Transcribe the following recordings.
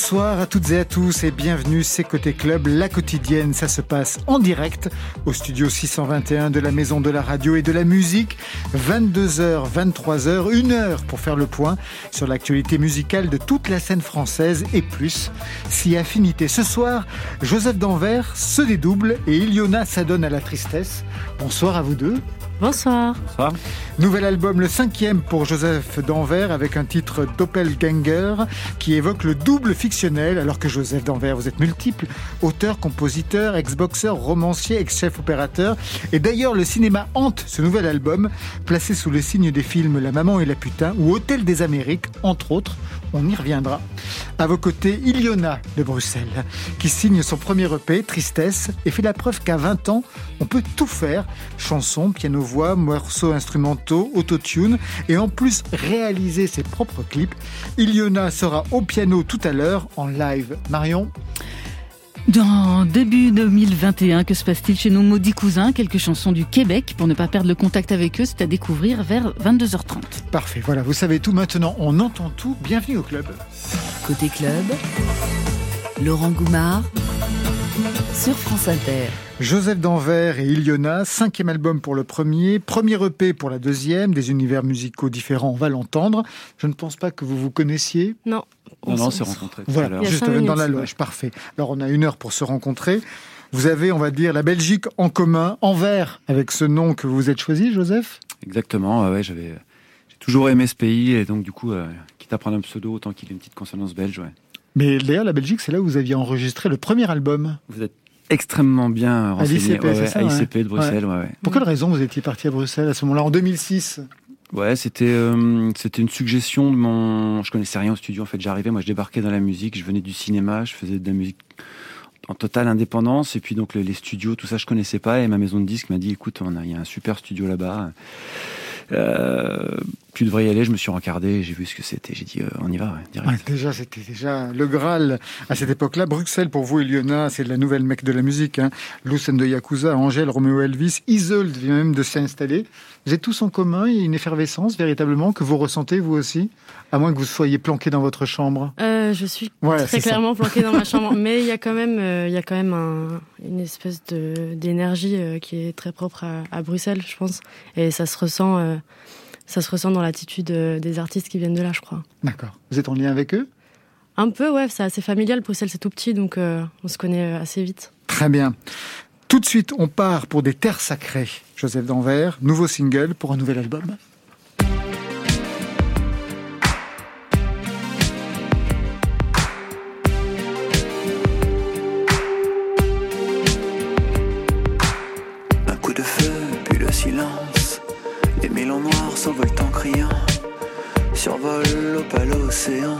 Bonsoir à toutes et à tous et bienvenue, c'est Côté Club, la quotidienne, ça se passe en direct au studio 621 de la Maison de la Radio et de la Musique, 22h, 23h, une heure pour faire le point sur l'actualité musicale de toute la scène française et plus, si affinité. Ce soir, Joseph Danvers se dédouble et Iliona s'adonne à la tristesse. Bonsoir à vous deux. Bonsoir. Bonsoir. Nouvel album, le cinquième pour Joseph Danvers, avec un titre Doppelganger qui évoque le double fictionnel, alors que Joseph Danvers, vous êtes multiple, auteur, compositeur, ex-boxeur, romancier, ex-chef opérateur. Et d'ailleurs, le cinéma hante ce nouvel album, placé sous le signe des films La Maman et la Putain ou Hôtel des Amériques, entre autres. On y reviendra. À vos côtés, Iliona de Bruxelles, qui signe son premier EP, Tristesse, et fait la preuve qu'à 20 ans, on peut tout faire. Chansons, piano voix, morceaux instrumentaux, autotune et en plus réaliser ses propres clips. Iliona sera au piano tout à l'heure en live. Marion? Dans début 2021, que se passe-t-il chez nos maudits cousins? Quelques chansons du Québec pour ne pas perdre le contact avec eux, c'est à découvrir vers 22h30. Parfait, voilà, vous savez tout maintenant, on entend tout. Bienvenue au club. Côté club, Laurent Goumard sur France Inter. Joseph Danvers et Iliona, cinquième album pour le premier, premier EP pour la deuxième, des univers musicaux différents, on va l'entendre. Je ne pense pas que vous vous connaissiez. Non. Non, non, c'est rencontré. Voilà, juste dans la loge, parfait. Alors on a une heure pour se rencontrer. Vous avez, on va dire, la Belgique en commun, envers, avec ce nom que vous êtes choisi, Joseph? Exactement, ouais, j'avais j'ai toujours aimé ce pays, et donc du coup, euh, quitte à prendre un pseudo, autant qu'il ait une petite consonance belge, ouais. Mais Léa, la Belgique, c'est là où vous aviez enregistré le premier album. Vous êtes extrêmement bien renseigné. À l'ICP, à ICP de Bruxelles, ouais. ouais. Pour quelle raison vous étiez parti à Bruxelles à ce moment-là, en 2006 Ouais, c'était euh, c'était une suggestion de mon. Je connaissais rien au studio. En fait, j'arrivais, moi, je débarquais dans la musique. Je venais du cinéma, je faisais de la musique en totale indépendance. Et puis donc les, studios, tout ça, je connaissais pas. Et ma maison de disques m'a dit, écoute, on a, il y a un super studio là-bas. Euh, tu devrais y aller. Je me suis rencardé, j'ai vu ce que c'était. J'ai dit, euh, on y va, direct. Déjà, c'était déjà le Graal à cette époque-là. Bruxelles, pour vous, Eliona, c'est la nouvelle mec de la musique. Hein. Lucen de Yakuza, Angèle, Romeo Elvis, Isolde vient même de s'installer. Vous êtes tous en commun, il y a une effervescence véritablement que vous ressentez vous aussi? À moins que vous soyez planqué dans votre chambre. Euh, je suis ouais, très clairement planqué dans ma chambre, mais il y a quand même, euh, il y a quand même un, une espèce de d'énergie euh, qui est très propre à, à, Bruxelles, je pense, et ça se ressent, ça se ressent dans l'attitude des artistes qui viennent de là, je crois. D'accord. Vous êtes en lien avec eux? Un peu, ouais. C'est assez familial. Bruxelles, c'est tout petit, donc on se connaît assez vite. Très bien. Tout de suite, on part pour des terres sacrées. Joseph Danvers, nouveau single pour un nouvel album. Survole l'opale océan.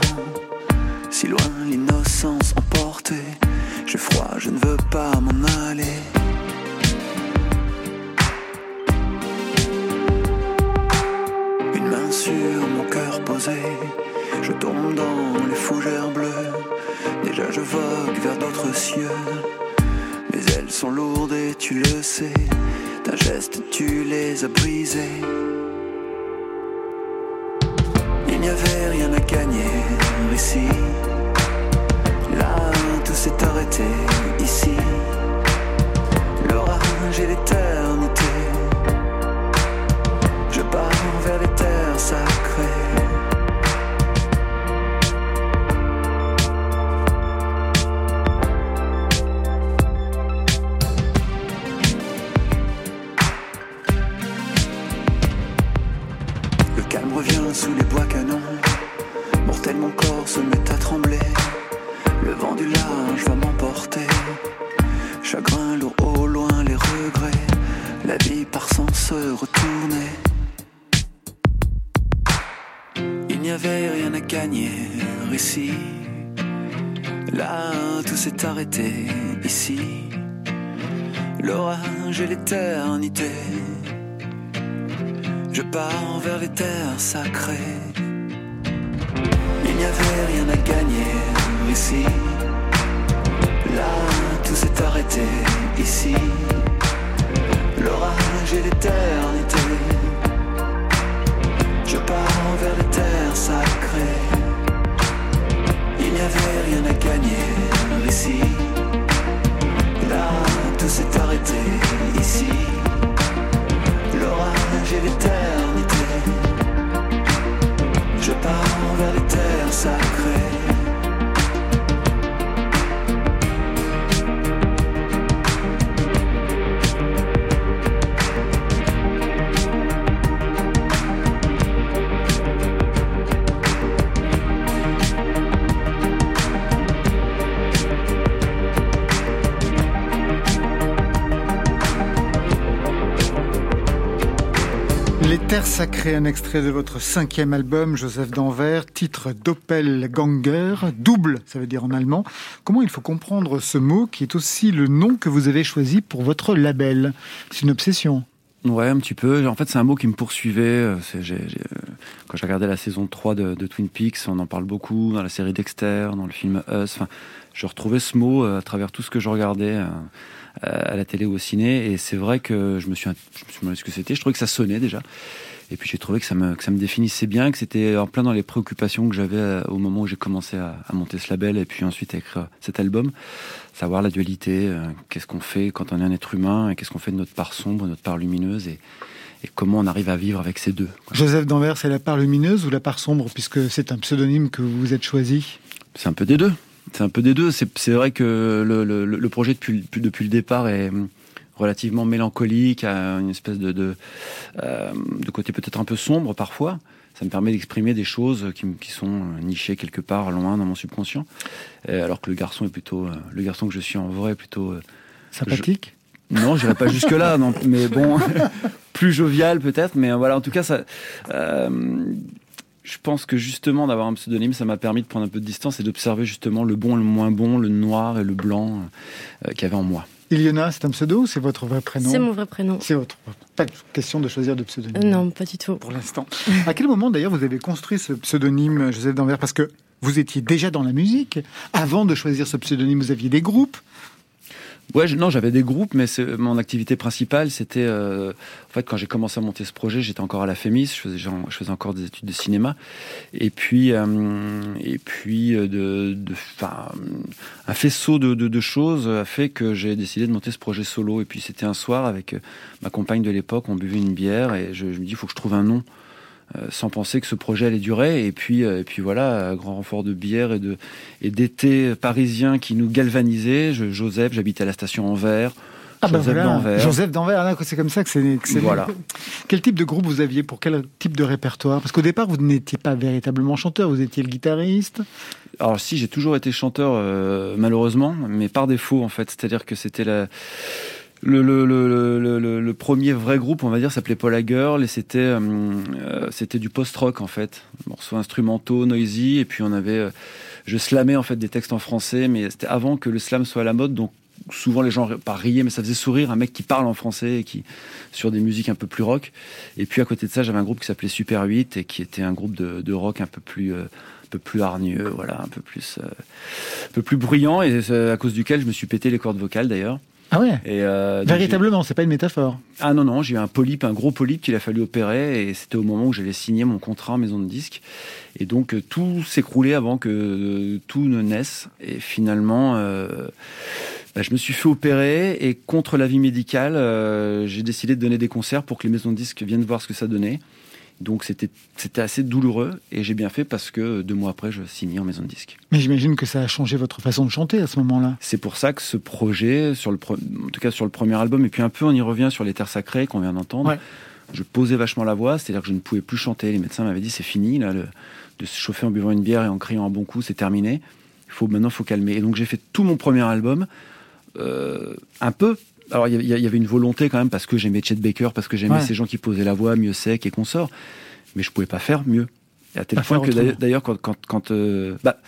Si loin l'innocence emportée, j'ai froid, je ne veux pas m'en aller. Une main sur mon cœur posé, je tombe dans les fougères bleues. Déjà je vogue vers d'autres cieux, mais elles sont lourdes et tu le sais. D'un geste tu les as brisées. Il n'y avait rien à gagner ici. Là, tout s'est arrêté ici. Sacrées, un extrait de votre cinquième album, Joseph Danvers, titre Doppelganger, double, ça veut dire en allemand. Comment il faut comprendre ce mot qui est aussi le nom que vous avez choisi pour votre label? C'est une obsession Ouais, un petit peu. En fait, c'est un mot qui me poursuivait. Euh, quand j'ai regardé la saison 3 de, Twin Peaks, on en parle beaucoup dans la série Dexter, dans le film Us. Enfin, je retrouvais ce mot euh, à travers tout ce que je regardais euh, à la télé ou au ciné. Et c'est vrai que je me suis demandé ce que c'était. Je trouvais que ça sonnait déjà. Et puis j'ai trouvé que ça, me, que ça me définissait bien, que c'était en plein dans les préoccupations que j'avais euh, au moment où j'ai commencé à, à, monter ce label et puis ensuite à écrire cet album. Savoir la dualité, euh, qu'est-ce qu'on fait quand on est un être humain, et qu'est-ce qu'on fait de notre part sombre, notre part lumineuse, et, et comment on arrive à vivre avec ces deux. Joseph Danvers, c'est la part lumineuse ou la part sombre, puisque c'est un pseudonyme que vous êtes choisi? C'est un peu des deux. C'est un peu des deux. C'est vrai que le, le, le projet depuis, depuis le départ est relativement mélancolique, à une espèce de, de, euh, de côté peut-être un peu sombre parfois. Ça me permet d'exprimer des choses qui, qui, sont nichées quelque part loin dans mon subconscient. Euh, alors que le garçon est plutôt, euh, le garçon que je suis en vrai, plutôt sympathique? Je... Non, j'irai pas jusque là, non. Mais bon, plus jovial peut-être. Mais voilà, en tout cas, ça. je pense que justement d'avoir un pseudonyme, ça m'a permis de prendre un peu de distance et d'observer justement le bon, le moins bon, le noir et le blanc qu'il y avait en moi. Iliona, c'est un pseudo ou c'est votre vrai prénom C'est mon vrai prénom. C'est votre. Pas de question de choisir de pseudonyme. non, pas du tout. Pour l'instant. à quel moment d'ailleurs vous avez construit ce pseudonyme, Joseph Danvers? Parce que vous étiez déjà dans la musique. Avant de choisir ce pseudonyme, vous aviez des groupes. Ouais, non, j'avais des groupes, mais mon activité principale, c'était euh, en fait quand j'ai commencé à monter ce projet, j'étais encore à la Fémis, je faisais, encore des études de cinéma, et puis euh, et puis euh, un faisceau de, choses a fait que j'ai décidé de monter ce projet solo. Et puis c'était un soir avec ma compagne de l'époque, on buvait une bière et je, je me dis il faut que je trouve un nom. Euh, sans penser que ce projet allait durer. Et puis, euh, et puis voilà, grand renfort de bière et de et d'été parisien qui nous galvanisait. Je, Joseph, j'habitais à la station Anvers. Ah ben Joseph d'Anvers. Joseph d'Anvers, c'est comme ça que c'est. Voilà. Quel type de groupe vous aviez pour quel type de répertoire? Parce qu'au départ, vous n'étiez pas véritablement chanteur, vous étiez le guitariste. Alors si, j'ai toujours été chanteur, euh, malheureusement, mais par défaut en fait. C'est-à-dire que c'était la le, le, le, le, premier vrai groupe, on va dire, s'appelait Paul Girl et c'était euh, euh, c'était du post-rock en fait, morceaux instrumentaux, noisy et puis on avait, euh, je slamais en fait des textes en français, mais c'était avant que le slam soit à la mode, donc souvent les gens pas riaient, mais ça faisait sourire un mec qui parle en français et qui sur des musiques un peu plus rock. Et puis à côté de ça, j'avais un groupe qui s'appelait Super 8 et qui était un groupe de, de rock un peu plus un peu plus hargneux, voilà, un peu plus un peu plus bruyant et à cause duquel je me suis pété les cordes vocales d'ailleurs. Ah ouais et euh, Véritablement, c'est pas une métaphore. Ah non, non, j'ai eu un polype, un gros polype qu'il a fallu opérer et c'était au moment où j'allais signer mon contrat en maison de disque. Et donc euh, tout s'écroulait avant que euh, tout ne naisse. Et finalement, euh, bah, je me suis fait opérer et contre l'avis médical, euh, j'ai décidé de donner des concerts pour que les maisons de disques viennent voir ce que ça donnait. Donc c'était c'était assez douloureux et j'ai bien fait parce que deux mois après je signais en maison de disque. Mais j'imagine que ça a changé votre façon de chanter à ce moment-là. C'est pour ça que ce projet, sur le en tout cas sur le premier album et puis un peu on y revient sur les terres sacrées qu'on vient d'entendre. Je posais vachement la voix, c'est-à-dire que je ne pouvais plus chanter. Les médecins m'avaient dit c'est fini là, de se chauffer en buvant une bière et en criant un bon coup, c'est terminé. Il faut maintenant faut calmer. Et donc j'ai fait tout mon premier album. Euh, un peu alors il y, avait une volonté quand même parce que j'aimais Chet Baker, parce que j'aimais ces gens qui posaient la voix mieux sec et sort mais je pouvais pas faire mieux. Et à tel point que d'ailleurs quand quand, quand euh, bah,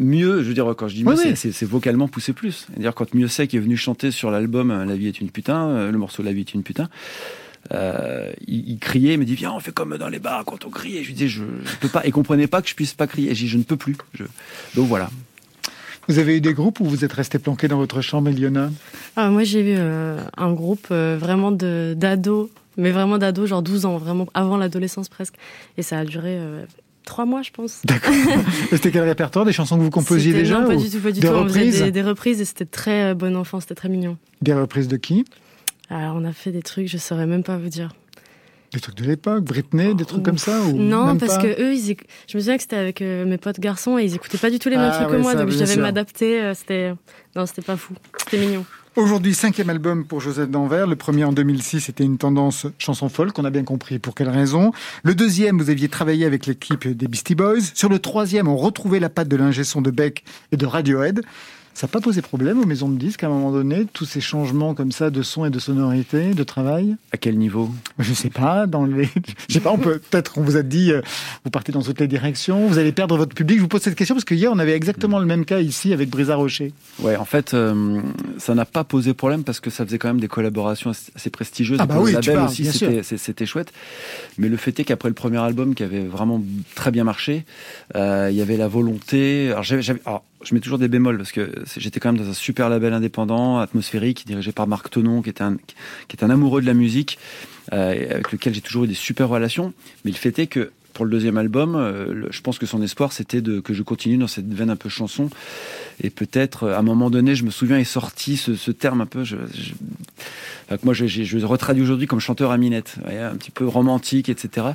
mieux, je veux dire quand je dis mieux, c'est vocalement poussé plus. D'ailleurs quand Mieux Sec est venu chanter sur l'album euh, La vie est une putain, euh, le morceau La vie est une putain. Euh, il, criait, il me dit viens on fait comme dans les bars quand on crie et je lui disais je, je peux pas. Et comprenait pas que je puisse pas crier. Et je dis je ne peux plus. Je... donc voilà vous avez eu des groupes où vous êtes resté planqué dans votre chambre, Eliona ah, Moi, j'ai eu euh, un groupe euh, vraiment d'ados, mais vraiment d'ados, genre 12 ans, vraiment avant l'adolescence presque. Et ça a duré euh, trois mois, je pense. D'accord. c'était quel répertoire Des chansons que vous composiez déjà Non, pas du tout, pas du des tout. Reprises on faisait des, reprises et c'était très bon enfant, c'était très mignon. Des reprises de qui? Alors, on a fait des trucs, je saurais même pas vous dire. Des trucs de l'époque, Britney, des trucs comme ça ou Non, parce que eux, ils je me souviens que c'était avec euh, mes potes garçons et ils écoutaient pas du tout les mêmes ah trucs que moi, donc je devais m'adapter. Euh, c'était non, c'était pas fou, c'était mignon. Aujourd'hui, cinquième album pour Joseph Danvers. Le premier en 2006 était une tendance chanson folk, on a bien compris pour quelle raison. Le deuxième, vous aviez travaillé avec l'équipe des Beastie Boys. Sur le troisième, on retrouvait la patte de l'ingé son de Beck et de Radiohead. Ça n'a pas posé problème aux maisons de disques à un moment donné, tous ces changements comme ça de son et de sonorité, de travail? À quel niveau? Je sais pas, dans les... Je sais pas, on peut peut-être on vous a dit euh, vous partez dans toutes les directions, vous allez perdre votre public. Je vous pose cette question parce que hier on avait exactement le même cas ici avec Brisa Rocher. Ouais, en fait, euh, ça n'a pas posé problème parce que ça faisait quand même des collaborations assez prestigieuses. Ah bah oui, tu parles, aussi, c'était chouette. Mais le fait est qu'après le premier album qui avait vraiment très bien marché, euh, il y avait la volonté. Alors, j'avais, je mets toujours des bémols parce que j'étais quand même dans un super label indépendant, atmosphérique, dirigé par Marc Tonon, qui est un, qui est un amoureux de la musique, euh, avec lequel j'ai toujours eu des super relations. Mais le fait est que pour le deuxième album, euh, je pense que son espoir c'était de que je continue dans cette veine un peu chanson. Et peut-être à un moment donné, je me souviens, est sorti ce, terme un peu. Moi, je, je, je retraduis aujourd'hui comme chanteur à minette, un petit peu romantique, etc.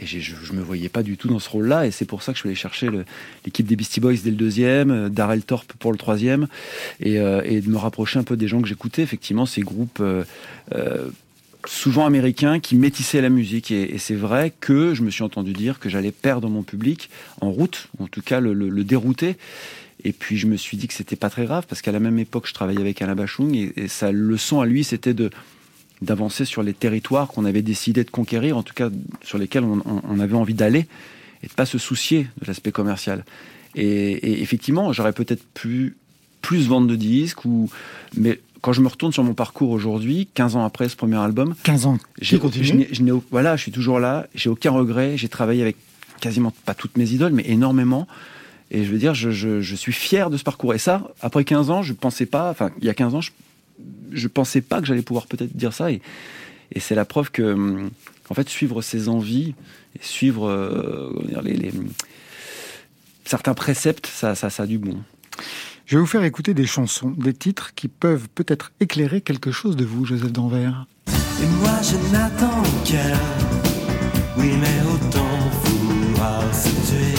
Et je ne me voyais pas du tout dans ce rôle-là. Et c'est pour ça que je suis allé chercher l'équipe des Beastie Boys dès le deuxième, euh, Darrell Thorpe pour le troisième, et, euh, et, de me rapprocher un peu des gens que j'écoutais. Effectivement, ces groupes euh, souvent américains qui métissaient la musique. Et, c'est vrai que je me suis entendu dire que j'allais perdre mon public en route, ou en tout cas le, le, dérouter. Et puis je me suis dit que c'était pas très grave parce qu'à la même époque je travaillais avec Alain Bachung et, et sa leçon à lui c'était de d'avancer sur les territoires qu'on avait décidé de conquérir, en tout cas sur lesquels on, avait envie d'aller, et de pas se soucier de l'aspect commercial. Et, effectivement, j'aurais peut-être pu plus vendre de disques, ou, mais quand je me retourne sur mon parcours aujourd'hui, 15 ans après ce premier album, 15 ans, j'ai continué. Je, voilà, je suis toujours là, j'ai aucun regret, j'ai travaillé avec quasiment pas toutes mes idoles, mais énormément. Et je veux dire, je, je, suis fier de ce parcours. Et ça, après 15 ans, je pensais pas, enfin, il y a 15 ans, je je pensais pas que j'allais pouvoir peut-être dire ça. Et, et c'est la preuve que, en fait, suivre ses envies et suivre euh, les, certains préceptes, ça, ça, ça a du bon. Je vais vous faire écouter des chansons, des titres qui peuvent peut-être éclairer quelque chose de vous, Joseph Danvers. Et moi je n'attends qu'un, oui mais autant vouloir se tuer.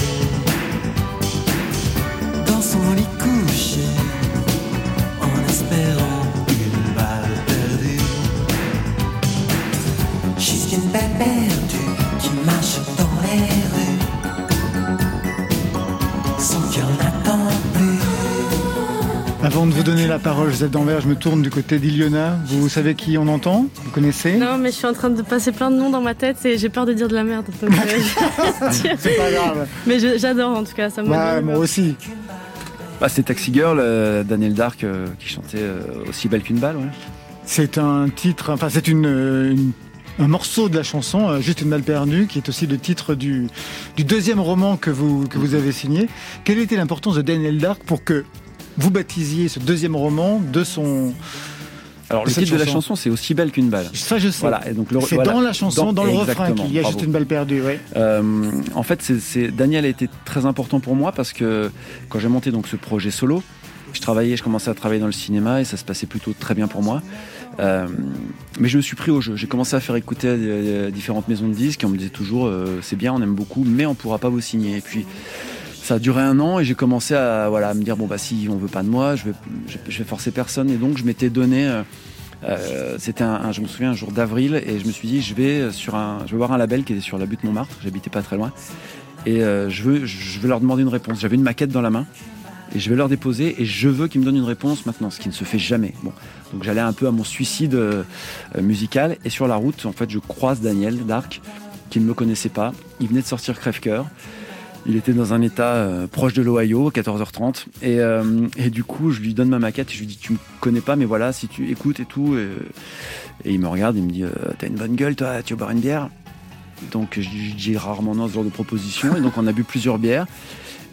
Qui marche dans les rues sans qu'il plus. Avant de vous donner la parole, Joseph Danvers, je me tourne du côté d'Iliona. Vous savez qui on entend? Vous connaissez? Non, mais je suis en train de passer plein de noms dans ma tête et j'ai peur de dire de la merde. Euh, C'est pas grave. Mais j'adore en tout cas, ça ouais, Moi aussi. Bah, c'est Taxi Girl, euh, Daniel Dark, euh, qui chantait aussi belle qu'une balle. Ouais. C'est un titre, enfin c'est une, une un morceau de la chanson, euh, Juste une balle perdue, qui est aussi le titre du, du deuxième roman que vous, que vous avez signé. Quelle était l'importance de Daniel Dark pour que vous baptisiez ce deuxième roman de son... Alors le titre de la chanson, c'est aussi belle qu'une balle. Ça je sais. Voilà. Et donc c'est dans la chanson, dans, le refrain qu'il y a juste une balle perdue. Ouais. Euh, en fait, c'est Daniel a été très important pour moi parce que quand j'ai monté donc ce projet solo, je travaillais, je commençais à travailler dans le cinéma et ça se passait plutôt très bien pour moi. Euh, mais je me suis pris au jeu. J'ai commencé à faire écouter différentes maisons de disques et on me disait toujours euh, c'est bien, on aime beaucoup, mais on pourra pas vous signer. Et puis ça a duré un an et j'ai commencé à, voilà, me dire bon bah si on veut pas de moi, je vais, vais forcer personne. Et donc je m'étais donné. Euh, c'était un, je me souviens un jour d'avril et je me suis dit je vais sur un, je vais voir un label qui était sur la butte Montmartre. J'habitais pas très loin et je veux, je veux leur demander une réponse. J'avais une maquette dans la main et je vais leur déposer et je veux qu'ils me donnent une réponse maintenant, ce qui ne se fait jamais. Bon, donc j'allais un peu à mon suicide euh, musical et sur la route, en fait, je croise Daniel Dark, qui ne me connaissait pas. Il venait de sortir Crève-Cœur. Il était dans un état euh, proche de l'Ohio, à 14h30. Et, euh, et, du coup, je lui donne ma maquette et je lui dis Tu me connais pas, mais voilà, si tu écoutes et tout. Et, il me regarde, il me dit T'as une bonne gueule, toi, tu veux boire une bière? Donc dis rarement non ce genre de proposition. Et donc on a bu plusieurs bières.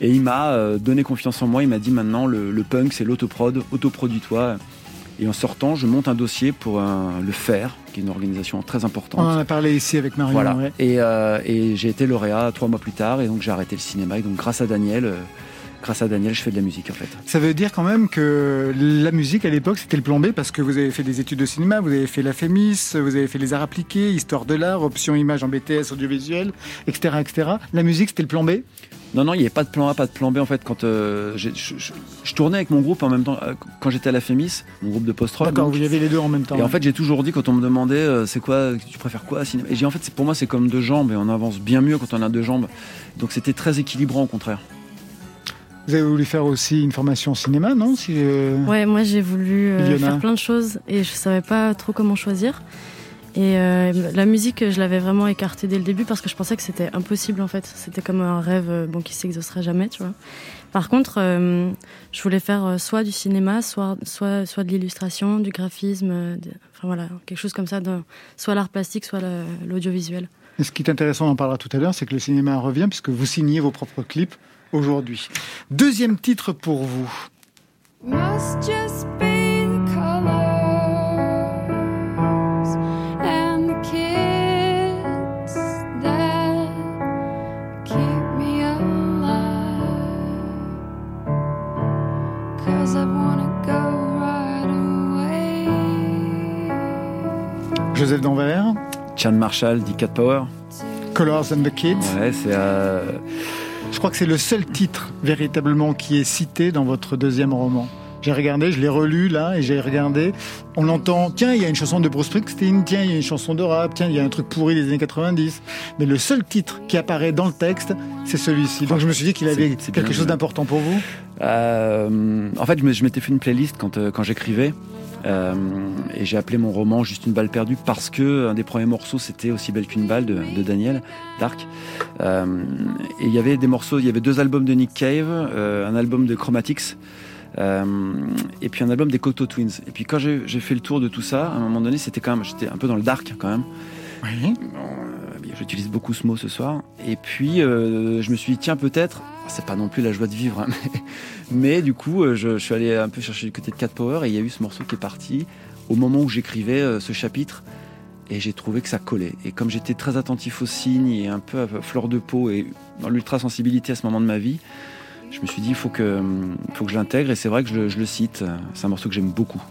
Et il m'a euh, donné confiance en moi. Il m'a dit maintenant, le, punk, c'est l'autoprod, autoproduis-toi. Et en sortant, je monte un dossier pour le FAIR, qui est une organisation très importante. On en a parlé ici avec Marion. Voilà. Et, euh, et j'ai été lauréat trois mois plus tard, et donc j'ai arrêté le cinéma. Et donc grâce à Daniel, euh, grâce à Daniel, je fais de la musique en fait. Ça veut dire quand même que la musique à l'époque c'était le plan B parce que vous avez fait des études de cinéma, vous avez fait la FEMIS, vous avez fait les arts appliqués, histoire de l'art, option image en BTS, audiovisuel, etc., etc. La musique c'était le plan B? Non, non, il n'y avait pas de plan A, pas de plan B en fait. Quand euh, je, tournais avec mon groupe en même temps, euh, quand j'étais à la FEMIS, mon groupe de post-rock. D'accord, vous y avez les deux en même temps. Et en fait, j'ai toujours dit quand on me demandait euh, c'est quoi, tu préfères quoi cinéma Et j'ai en fait, pour moi, c'est comme deux jambes et on avance bien mieux quand on a deux jambes. Donc c'était très équilibrant au contraire. Vous avez voulu faire aussi une formation cinéma, non si Ouais, moi j'ai voulu faire plein de choses et je savais pas trop comment choisir. Et la musique, je l'avais vraiment écartée dès le début parce que je pensais que c'était impossible en fait. C'était comme un rêve bon, qui s'exaucerait jamais, tu vois. Par contre, euh, je voulais faire euh, soit du cinéma, soit, soit, soit de l'illustration, du graphisme, euh, enfin voilà, quelque chose comme ça, soit l'art plastique, soit l'audiovisuel. Et ce qui est intéressant, on en parlera tout à l'heure, c'est que le cinéma revient puisque vous signez vos propres clips aujourd'hui. Deuxième titre pour vous. Joseph Danvers. Chan Marshall, dit Cat Power. Colors and the Kids. Ouais, c'est. Euh, je crois que c'est le seul titre véritablement qui est cité dans votre deuxième roman. J'ai regardé, je l'ai relu là, et j'ai regardé. On entend, tiens, il y a une chanson de Bruce Springsteen, tiens, il y a une chanson de rap, tiens, il y a un truc pourri des années 90. Mais le seul titre qui apparaît dans le texte, c'est celui-ci. Donc je me suis dit qu'il avait quelque chose d'important pour vous. Euh, en fait, je m'étais fait une playlist quand, euh, quand j'écrivais. Euh, et j'ai appelé mon roman Juste une balle perdue parce que un des premiers morceaux c'était aussi belle qu'une balle de, Daniel Dark. Euh, et il y avait des morceaux, il y avait deux albums de Nick Cave, euh, un album de Chromatics. et puis un album des Cocteau Twins. Et puis quand j'ai fait le tour de tout ça, à un moment donné, c'était quand même, j'étais un peu dans le dark quand même. Oui. J'utilise beaucoup ce mot ce soir. Et puis je me suis dit tiens peut-être, c'est pas non plus la joie de vivre, hein, mais du coup, euh, je, suis allé un peu chercher du côté de Cat Power et il y a eu ce morceau qui est parti au moment où j'écrivais euh, ce chapitre et j'ai trouvé que ça collait. Et comme j'étais très attentif aux signes et un peu à fleur de peau et dans l'ultra sensibilité à ce moment de ma vie, je me suis dit il faut que, faut que je l'intègre et c'est vrai que je, le cite. C'est un morceau que j'aime beaucoup.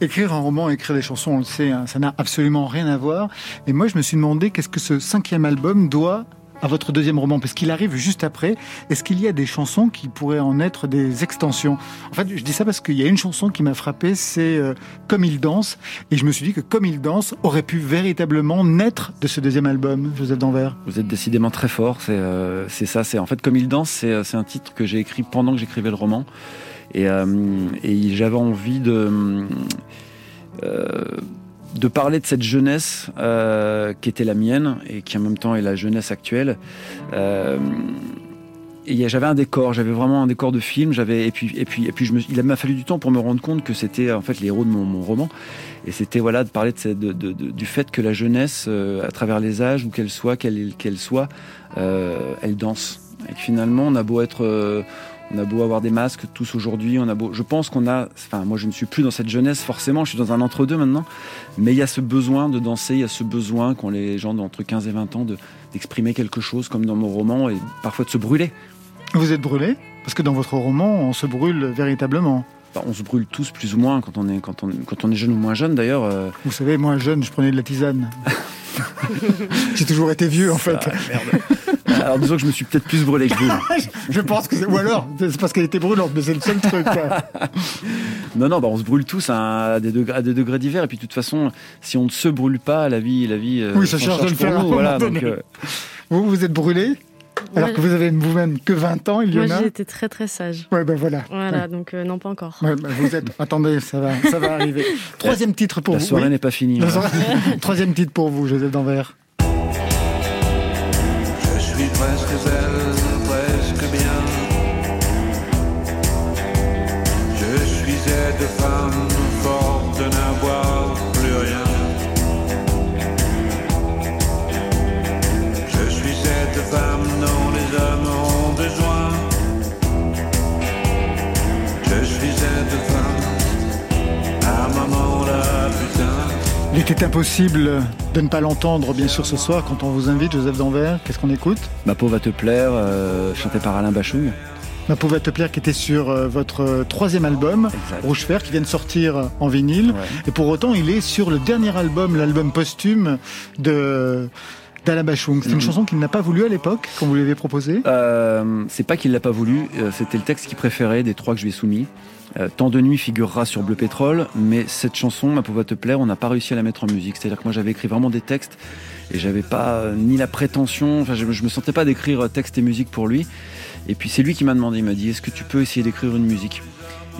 Écrire un roman, écrire des chansons, on le sait, hein, ça n'a absolument rien à voir. Et moi, je me suis demandé qu'est-ce que ce cinquième album doit à votre deuxième roman Parce qu'il arrive juste après. Est-ce qu'il y a des chansons qui pourraient en être des extensions? En fait, je dis ça parce qu'il y a une chanson qui m'a frappé, c'est euh, Comme il danse. Et je me suis dit que Comme il danse aurait pu véritablement naître de ce deuxième album, Joseph Danvers. Vous êtes décidément très fort. C'est euh, ça. C'est en fait Comme il danse. C'est euh, un titre que j'ai écrit pendant que j'écrivais le roman. Et j'avais envie de de parler de cette jeunesse euh, qui était la mienne et qui en même temps est la jeunesse actuelle. Euh, j'avais un décor, j'avais vraiment un décor de film, j'avais et puis et puis et puis il m'a fallu du temps pour me rendre compte que c'était en fait les héros de mon, roman et c'était voilà de parler du fait que la jeunesse euh, à travers les âges où qu'elle soit qu'elle qu'elle soit elle danse et que finalement on a beau être on a beau avoir des masques tous aujourd'hui, on a beau. Je pense qu'on a. Enfin, moi, je ne suis plus dans cette jeunesse forcément. Je suis dans un entre-deux maintenant. Mais il y a ce besoin de danser, il y a ce besoin qu'ont les gens d'entre 15 et 20 ans de d'exprimer quelque chose, comme dans mon roman, et parfois de se brûler. Vous êtes brûlé? Parce que dans votre roman, on se brûle véritablement. Bah, on se brûle tous plus ou moins quand on est, quand on, quand on est jeune ou moins jeune d'ailleurs. Euh. Vous savez, moi jeune, je prenais de la tisane. J'ai toujours été vieux en fait. Ah, merde. Alors disons que je me suis peut-être plus brûlé que vous. je pense que c'est... Ou alors, c'est parce qu'elle était brûlante, mais c'est le seul truc. non, non, bah on se brûle tous à des degrés, à des degrés divers. Et puis de toute façon, si on ne se brûle pas, la vie, la vie. Euh, oui, ça cherche de le faire. voilà, donc, euh, Vous, vous êtes brûlé? Alors que vous avez vous-même que 20 ans, il y Moi, j'ai été très très sage. Ouais, ben voilà. Voilà, donc euh, non, pas encore. Ouais, ben vous êtes. Attendez, ça va, ça va arriver. Troisième titre pour vous. La soirée n'est pas finie. Troisième titre pour vous, Joseph Danvers. Je suis presque belle, était impossible de ne pas l'entendre, bien sûr, ce soir, quand on vous invite, Joseph Danvers. Qu'est-ce qu'on écoute? Ma peau va te plaire, euh, chanté par Alain Bachung. Ma peau va te plaire, qui était sur euh, votre euh, troisième album, Rouge Fer, qui vient de sortir en vinyle. Et pour autant, il est sur le dernier album, l'album posthume de d'Alain Bachung. C'est une mhm. chanson qu'il n'a pas voulu à l'époque, quand vous l'avez proposée C'est pas qu'il l'a pas voulu, c'était le texte qu'il préférait des trois que je lui ai soumis. Euh, Tant de nuit figurera sur Bleu Pétrole, mais cette chanson, Ma pauvre te plaire, on n'a pas réussi à la mettre en musique. C'est-à-dire que moi j'avais écrit vraiment des textes et j'avais pas euh, ni la prétention, enfin je, je me sentais pas d'écrire texte et musique pour lui. Et puis c'est lui qui m'a demandé, il m'a dit est-ce que tu peux essayer d'écrire une musique?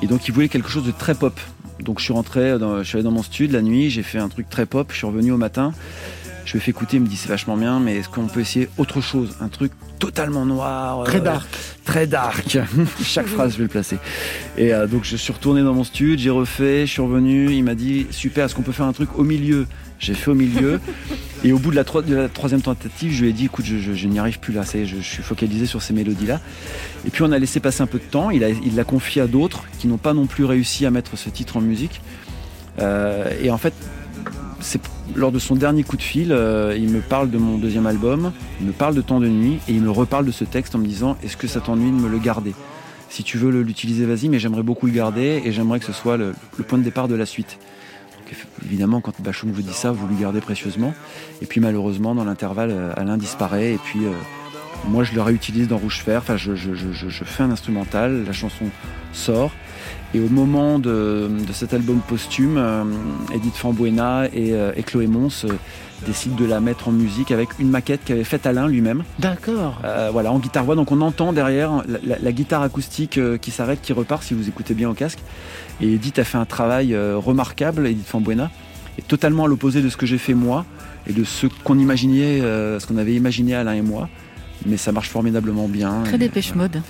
Et donc il voulait quelque chose de très pop. Donc je suis rentré, je suis allé dans mon studio la nuit, j'ai fait un truc très pop, je suis revenu au matin, je lui ai fait écouter, il me dit c'est vachement bien, mais est-ce qu'on peut essayer autre chose? Un truc totalement noir. Très dark. Très dark. Chaque phrase, je vais le placer. Et euh, donc je suis retourné dans mon studio, j'ai refait, je suis revenu, il m'a dit super, est-ce qu'on peut faire un truc au milieu? J'ai fait au milieu. et au bout de la, troisième tentative, je lui ai dit écoute, je, n'y arrive plus là, je, je, suis focalisé sur ces mélodies-là. Et puis on a laissé passer un peu de temps, il l'a il confié à d'autres qui n'ont pas non plus réussi à mettre ce titre en musique. Euh, et en fait, c'est lors de son dernier coup de fil, euh, il me parle de mon deuxième album, il me parle de Temps de nuit et il me reparle de ce texte en me disant est-ce que ça t'ennuie de me le garder? Si tu veux l'utiliser, vas-y, mais j'aimerais beaucoup le garder et j'aimerais que ce soit le, point de départ de la suite. évidemment, quand Bachung vous dit ça, vous lui gardez précieusement. Et puis malheureusement, dans l'intervalle, euh, Alain disparaît et puis euh, moi je le réutilise dans Rouge Fer. Enfin, je fais un instrumental, la chanson sort. Et au moment de, cet album posthume, euh, Edith Fambuena et, euh, Chloé Mons euh, décident de la mettre en musique avec une maquette qu'avait faite Alain lui-même. D'accord. voilà, en guitare-voix. Donc on entend derrière la, guitare acoustique qui s'arrête, qui repart si vous écoutez bien au casque. Et Edith a fait un travail remarquable, Edith Fambuena, et totalement à l'opposé de ce que j'ai fait moi et de ce qu'on imaginait, ce qu'on avait imaginé Alain et moi. Mais ça marche formidablement bien. Très dépêche mode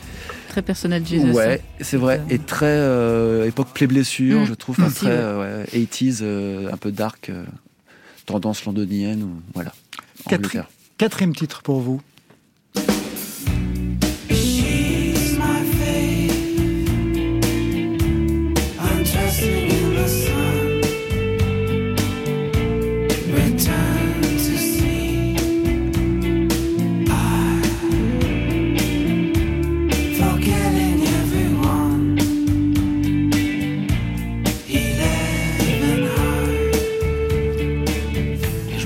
très personnel Jesus. Ouais, c'est vrai. Et très euh, époque play blessure, mm. je trouve. très 80s, euh, un peu dark, euh, tendance londonienne. Voilà. quatrième titre pour vous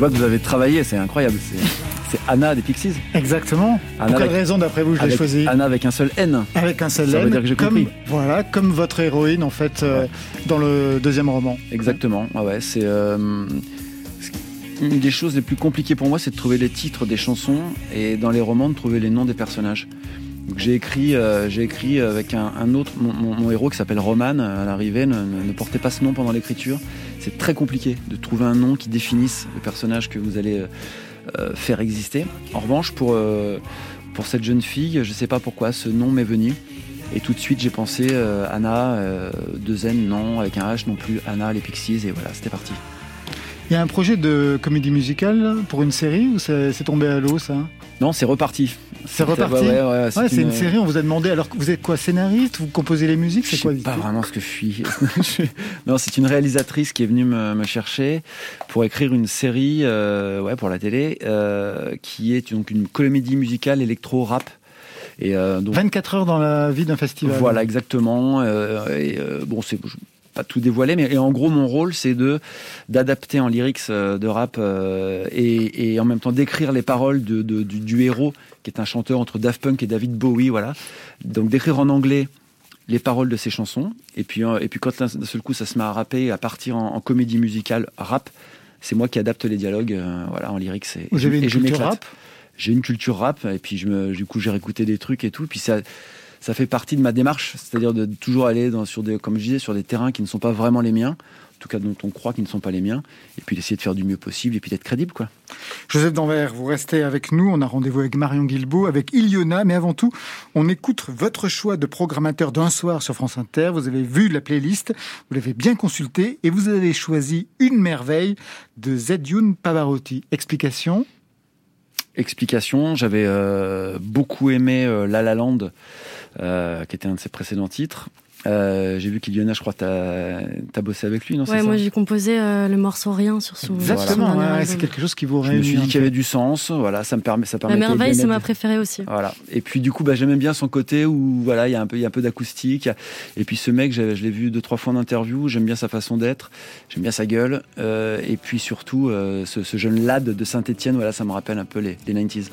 vois que vous avez travaillé, c'est incroyable. C'est Anna des Pixies. Exactement. Pour quelle raison, d'après vous, je l'ai choisi Anna avec un seul N. Avec un seul N. Veut dire que j'ai compris. Voilà, comme votre héroïne, en fait, euh, dans le deuxième roman. Exactement. Ah ouais, c'est. Euh, une des choses les plus compliquées pour moi, c'est de trouver les titres des chansons et dans les romans, de trouver les noms des personnages. J'ai écrit, euh, j'ai écrit avec un, autre, mon, héros qui s'appelle Roman à l'arrivée, ne, ne, portait pas ce nom pendant l'écriture c'est très compliqué de trouver un nom qui définisse le personnage que vous allez euh, euh, faire exister. En revanche, pour, euh, pour cette jeune fille, je ne sais pas pourquoi ce nom m'est venu. Et tout de suite, j'ai pensé Anna, deux N, non, avec un H non plus, Anna, les Pixies, et voilà, c'était parti. Il y a un projet de comédie musicale pour une série ou c'est tombé à l'eau ça Non, c'est reparti. C'est reparti. Ouais, c'est une... série. On vous a demandé. Alors vous êtes quoi, scénariste Vous composez les musiques C'est quoi Pas vraiment ce que je suis. non, c'est une réalisatrice qui est venue me, chercher pour écrire une série, euh, ouais, pour la télé, euh, qui est donc une comédie musicale électro rap. Et euh, donc, 24 heures dans la vie d'un festival. Voilà, exactement. et bon, c'est pas tout dévoiler, mais en gros mon rôle c'est de d'adapter en lyrics euh, de rap euh, et, en même temps d'écrire les paroles de, du, héros qui est un chanteur entre Daft Punk et David Bowie, voilà. Donc d'écrire en anglais les paroles de ses chansons et puis euh, et puis quand d'un seul coup ça se met à rapper, à partir en, comédie musicale rap, c'est moi qui adapte les dialogues, voilà, en lyrics et, Vous avez une culture rap? J'ai une culture rap et puis je me, du coup j'ai réécouté des trucs et tout, puis ça ça fait partie de ma démarche, c'est-à-dire de toujours aller dans, sur des, comme je disais, sur des terrains qui ne sont pas vraiment les miens, en tout cas dont on croit qu'ils ne sont pas les miens, et puis d'essayer de faire du mieux possible et puis d'être crédible, quoi. Joseph Danvers, vous restez avec nous. On a rendez-vous avec Marion Guilbault, avec Iliona, mais avant tout, on écoute votre choix de programmateur d'un soir sur France Inter. Vous avez vu la playlist, vous l'avez bien consultée et vous avez choisi une merveille de Zedjoun Pavarotti. Explication? Explication, j'avais euh, beaucoup aimé euh, La La Land euh, qui était un de ses précédents titres. Euh, j'ai vu qu'Iliona, je crois, tu as, bossé avec lui, non Ouais, moi j'ai composé euh, le morceau Rien sur son. Exactement, c'est quelque chose qui vous Je me suis dit qu'il y avait du sens, voilà, ça me permet, ça permet. La merveille, c'est ma préférée aussi. Voilà. Et puis du coup, bah, j'aimais bien son côté où voilà, il y a un peu, il y a un peu d'acoustique. Et puis ce mec, je l'ai vu deux trois fois en interview. J'aime bien sa façon d'être, j'aime bien sa gueule. et puis surtout, ce, jeune lad de Saint-Étienne, voilà, ça me rappelle un peu les, les 90s.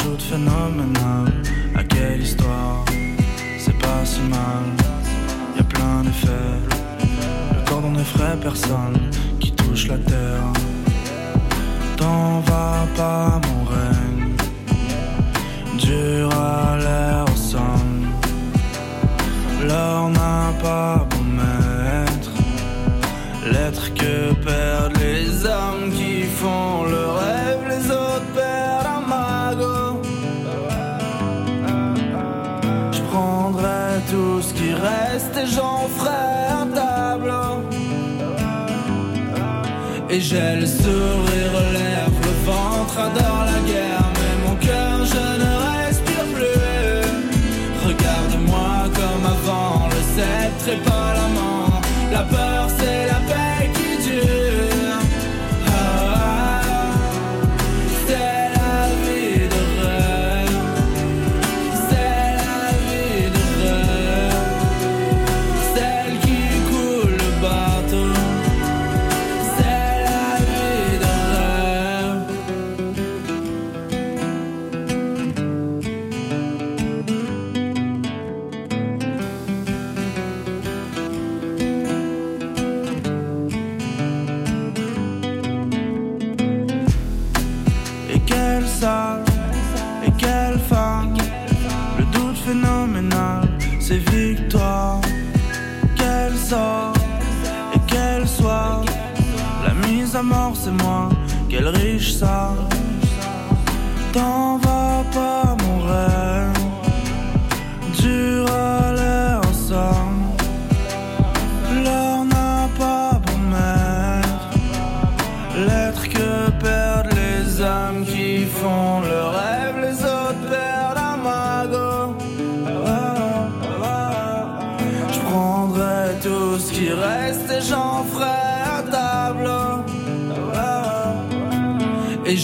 Phénoménal. À quelle histoire C'est pas si mal. Y a plein d'effets. Le cordon n'effraie personne qui touche la terre. T'en vas pas, mon règne. Dur à l'air au son. L'or n'a pas beau mettre. L'être que perdent les hommes qui font Et j'ai le sourire aux lèvres, le ventre adore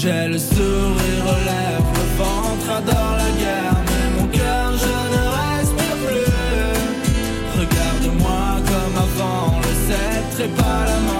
j'ai le sourire aux lèvres, le ventre adore la guerre, mais mon cœur je ne respire plus. Regarde-moi comme avant, le sceptre et pas la main.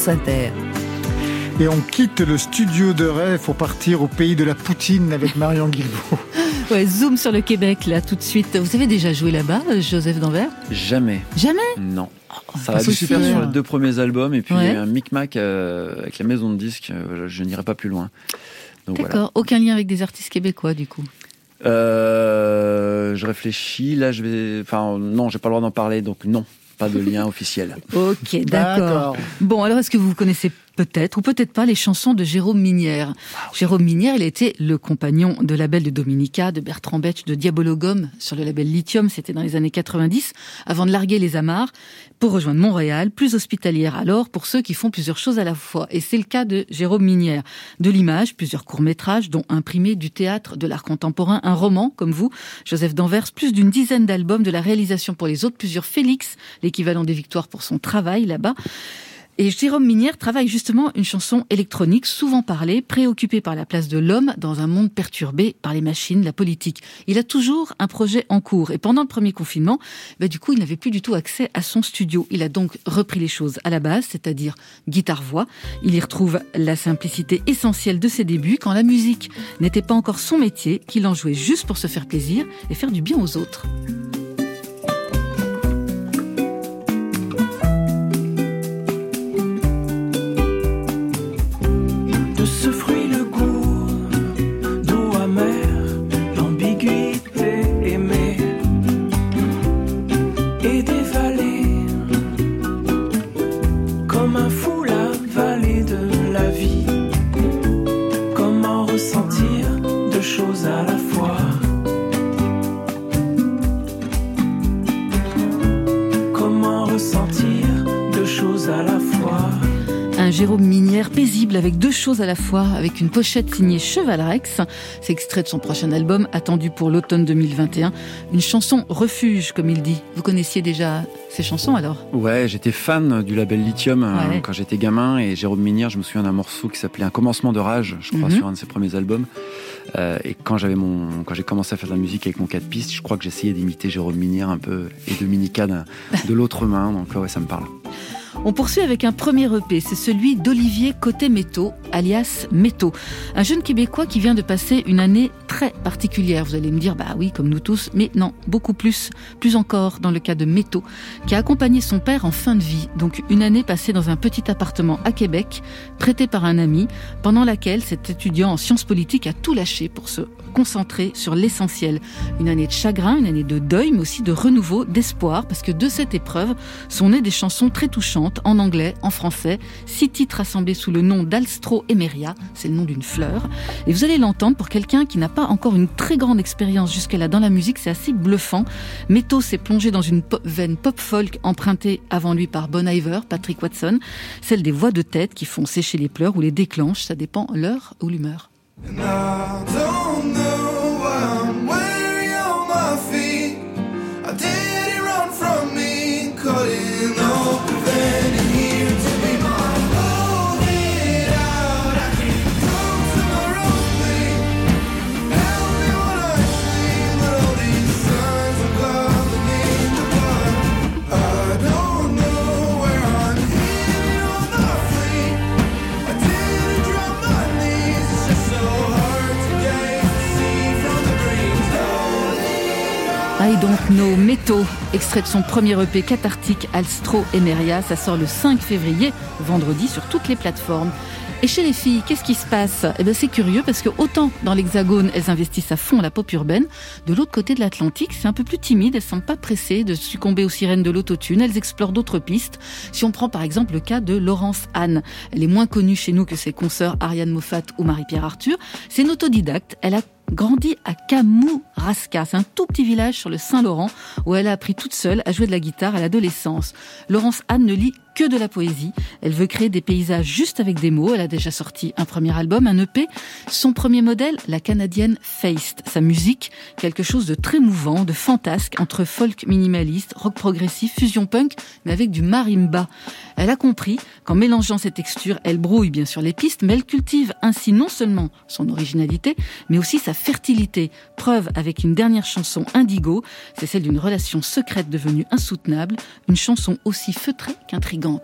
France Inter. Et on quitte le studio de rêve pour partir au pays de la poutine avec Marion Guilbault. Ouais, zoom sur le Québec, là, tout de suite. Vous avez déjà joué là-bas, euh, Joseph Danvers? Jamais. Jamais? Non. Ça pas va être super sur les deux premiers albums et puis Ouais. un micmac euh, avec la maison de disques. euh, je n'irai pas plus loin. D'accord. voilà. Aucun lien avec des artistes québécois, du coup? Euh, je réfléchis. Là, je vais. Enfin, non, j'ai pas le droit d'en parler, donc non, pas de lien officiel. Ok, d'accord. Bon, alors est-ce que vous connaissez peut-être ou peut-être pas les chansons de Jérôme Minière Jérôme Minière, il était le compagnon de label de Dominica, de Bertrand Betch, de Diabologum sur le label Lithium, c'était dans les années 90, avant de larguer les amarres pour rejoindre Montréal, plus hospitalière alors pour ceux qui font plusieurs choses à la fois. Et c'est le cas de Jérôme Minière. De l'image, plusieurs courts-métrages, dont imprimé du théâtre, de l'art contemporain, un roman, comme vous, Joseph Danvers, plus d'une dizaine d'albums, de la réalisation pour les autres, plusieurs Félix, l'équivalent des victoires pour son travail là-bas. Et Jérôme Minière travaille justement une chanson électronique, souvent parlée, préoccupé par la place de l'homme dans un monde perturbé par les machines, la politique. Il a toujours un projet en cours. Et pendant le premier confinement, bah, du coup, il n'avait plus du tout accès à son studio. Il a donc repris les choses à la base, c'est-à-dire guitare-voix. Il y retrouve la simplicité essentielle de ses débuts, quand la musique n'était pas encore son métier, qu'il en jouait juste pour se faire plaisir et faire du bien aux autres. Jérôme Minière, paisible avec deux choses à la fois, avec une pochette signée Cheval Rex. C'est extrait de son prochain album, attendu pour l'automne 2021. Une chanson refuge, comme il dit. Vous connaissiez déjà ces chansons alors? Ouais, j'étais fan du label Lithium euh, quand j'étais gamin et Jérôme Minière, je me souviens d'un morceau qui s'appelait Un commencement de rage, je crois, mhm. sur un de ses premiers albums. Euh, et quand j'avais mon, quand j'ai commencé à faire de la musique avec mon 4 pistes, je crois que j'essayais d'imiter Jérôme Minière un peu et Dominica de, de l'autre main. Donc ouais, ça me parle. On poursuit avec un premier EP, c'est celui d'Olivier Côté-Métaux, alias Métaux. Un jeune Québécois qui vient de passer une année très particulière. Vous allez me dire, bah oui, comme nous tous, mais non, beaucoup plus, plus encore dans le cas de Métaux, qui a accompagné son père en fin de vie. Donc une année passée dans un petit appartement à Québec, prêté par un ami, pendant laquelle cet étudiant en sciences politiques a tout lâché pour se concentrer sur l'essentiel. Une année de chagrin, une année de deuil, mais aussi de renouveau, d'espoir, parce que de cette épreuve sont nées des chansons très touchantes, en anglais, en français, six titres rassemblés sous le nom d'Alstro Emeria, c'est le nom d'une fleur. Et vous allez l'entendre pour quelqu'un qui n'a pas encore une très grande expérience jusque-là dans la musique, c'est assez bluffant. Métaux s'est plongé dans une veine pop-folk empruntée avant lui par Bon Iver, Patrick Watson, celle des voix de tête qui font sécher les pleurs ou les déclenchent, ça dépend l'heure ou l'humeur. Et donc nos métaux, extrait de son premier EP cathartique Alstro Emeria, ça sort le 5 février, vendredi sur toutes les plateformes. Et chez les filles, qu'est-ce qui se passe? Eh ben c'est curieux parce que autant dans l'Hexagone, elles investissent à fond la pop urbaine, de l'autre côté de l'Atlantique, c'est un peu plus timide, elles sont pas pressées de succomber aux sirènes de l'autotune, elles explorent d'autres pistes. Si on prend par exemple le cas de Laurence Anne, elle est moins connue chez nous que ses consoeurs Ariane Moffat ou Marie-Pierre Arthur, c'est une autodidacte, elle a grandi à Kamouraska. C'est un tout petit village sur le Saint-Laurent où elle a appris toute seule à jouer de la guitare à l'adolescence. Laurence Anne ne lit que de la poésie. Elle veut créer des paysages juste avec des mots. Elle a déjà sorti un premier album, un EP. Son premier modèle, la canadienne Feist. Sa musique, quelque chose de très mouvant, de fantasque, entre folk minimaliste, rock progressif, fusion punk, mais avec du marimba. Elle a compris qu'en mélangeant ces textures, elle brouille bien sûr les pistes, mais elle cultive ainsi non seulement son originalité, mais aussi sa fertilité. Preuve avec une dernière chanson, Indigo, c'est celle d'une relation secrète devenue insoutenable, une chanson aussi feutrée qu'intrigante. Léo,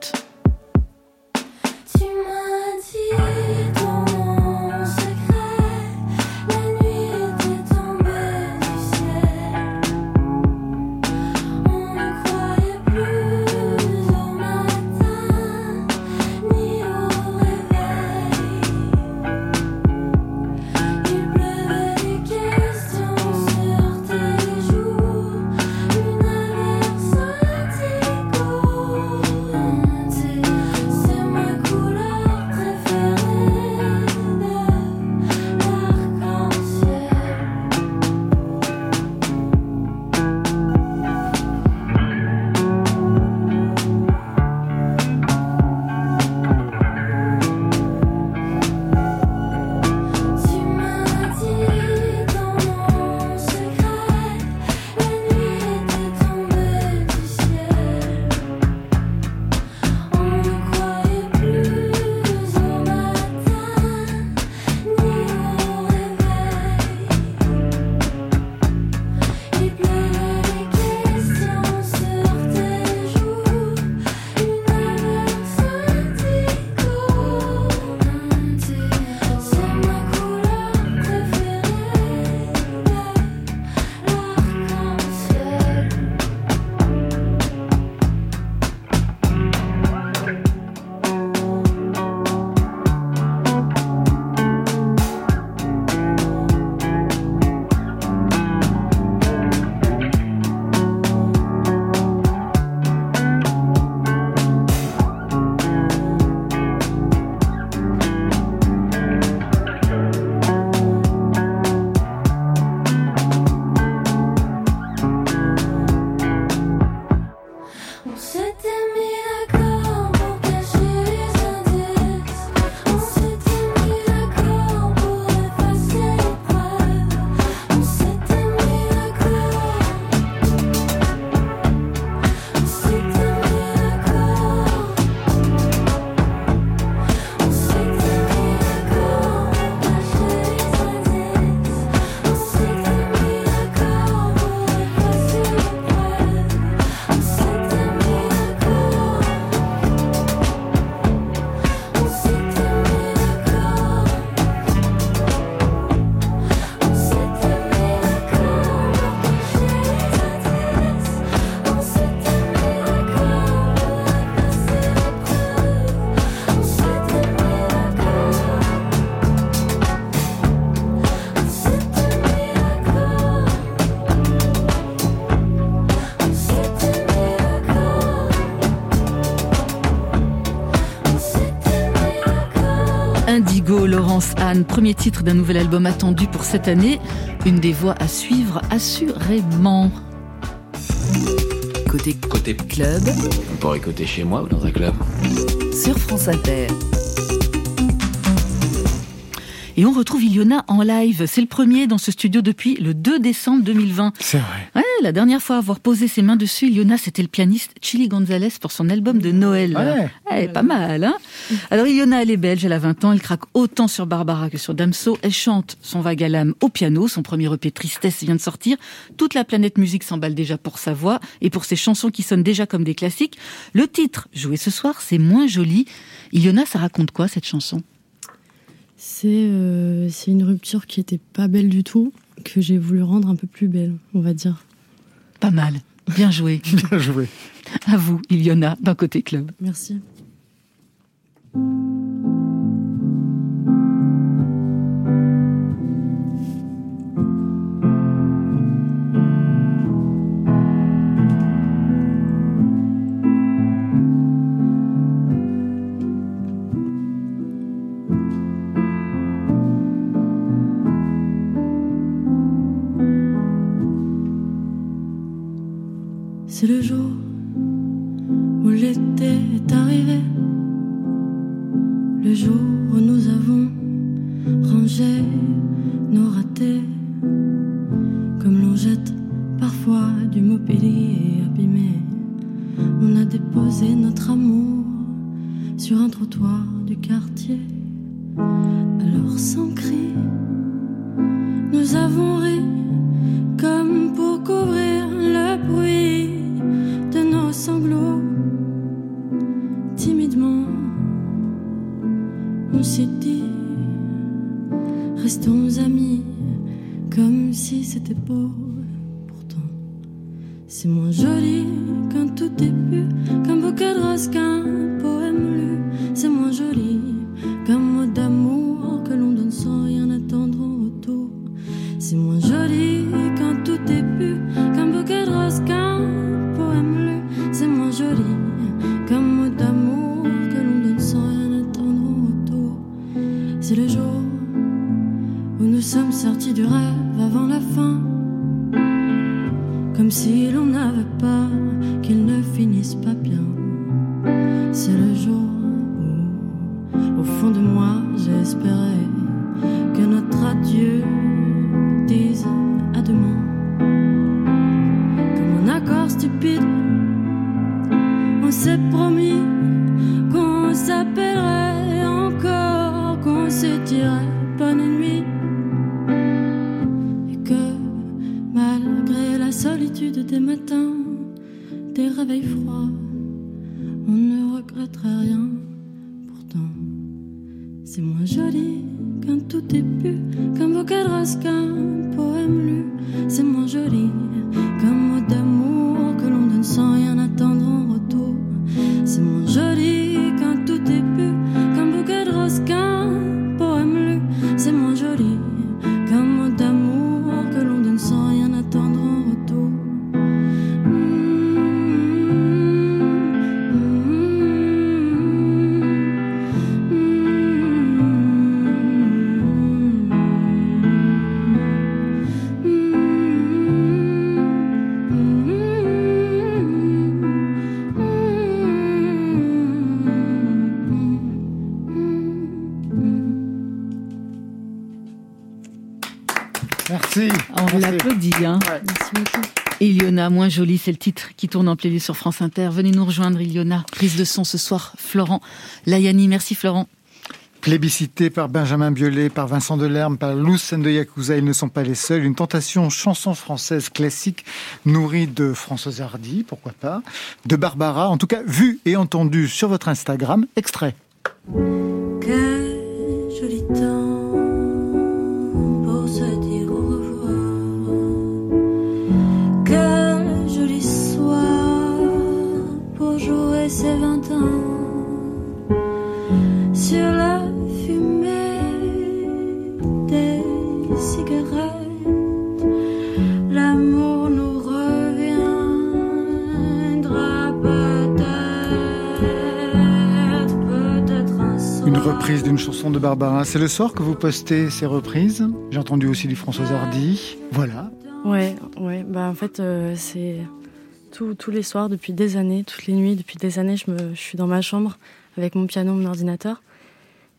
Laurence, Anne, premier titre d'un nouvel album attendu pour cette année. Une des voix à suivre assurément. Côté, côté club. On pourrait écouter chez moi ou dans un club. Sur France Inter. Et on retrouve Iliona en live. C'est le premier dans ce studio depuis le 2 décembre 2020. C'est vrai. Ouais, la dernière fois à avoir posé ses mains dessus, Iliona, c'était le pianiste Chili Gonzalez pour son album de Noël. Ouais. pas mal, hein Alors Iliona, elle est belge, elle a 20 ans, elle craque autant sur Barbara que sur Damso. Elle chante son vague à l'âme au piano, son premier EP Tristesse vient de sortir. Toute la planète musique s'emballe déjà pour sa voix et pour ses chansons qui sonnent déjà comme des classiques. Le titre, joué ce soir, c'est moins joli. Iliona, ça raconte quoi cette chanson? Euh, c'est une rupture qui était pas belle du tout, que j'ai voulu rendre un peu plus belle, on va dire. Pas mal. Bien joué. Bien joué. À vous, Iliona, d'un côté club. Merci. C'est le jour des matins, des réveils froids, on ne regretterait c'est le titre qui tourne en playlist sur France Inter. Venez nous rejoindre, Iliona. Prise de son ce soir, Florent Layani. Merci, Florent. Plébiscité par Benjamin Biolay, par Vincent Delerme, par Lucen de Yakuza, ils ne sont pas les seuls. Une tentation chanson française classique nourrie de Françoise Hardy, pourquoi pas, de Barbara, en tout cas vue et entendue sur votre Instagram. Extrait. Quel joli temps jouer ses vingt ans sur la fumée des cigarettes. L'amour nous reviendra peut-être, peut-être un soir. Une reprise d'une chanson de Barbara. C'est le soir que vous postez ces reprises. J'ai entendu aussi du François Hardy. Voilà. Ouais, ouais. Bah en fait, euh, c'est tous les soirs depuis des années, toutes les nuits depuis des années. Je me, je suis dans ma chambre avec mon piano, mon ordinateur,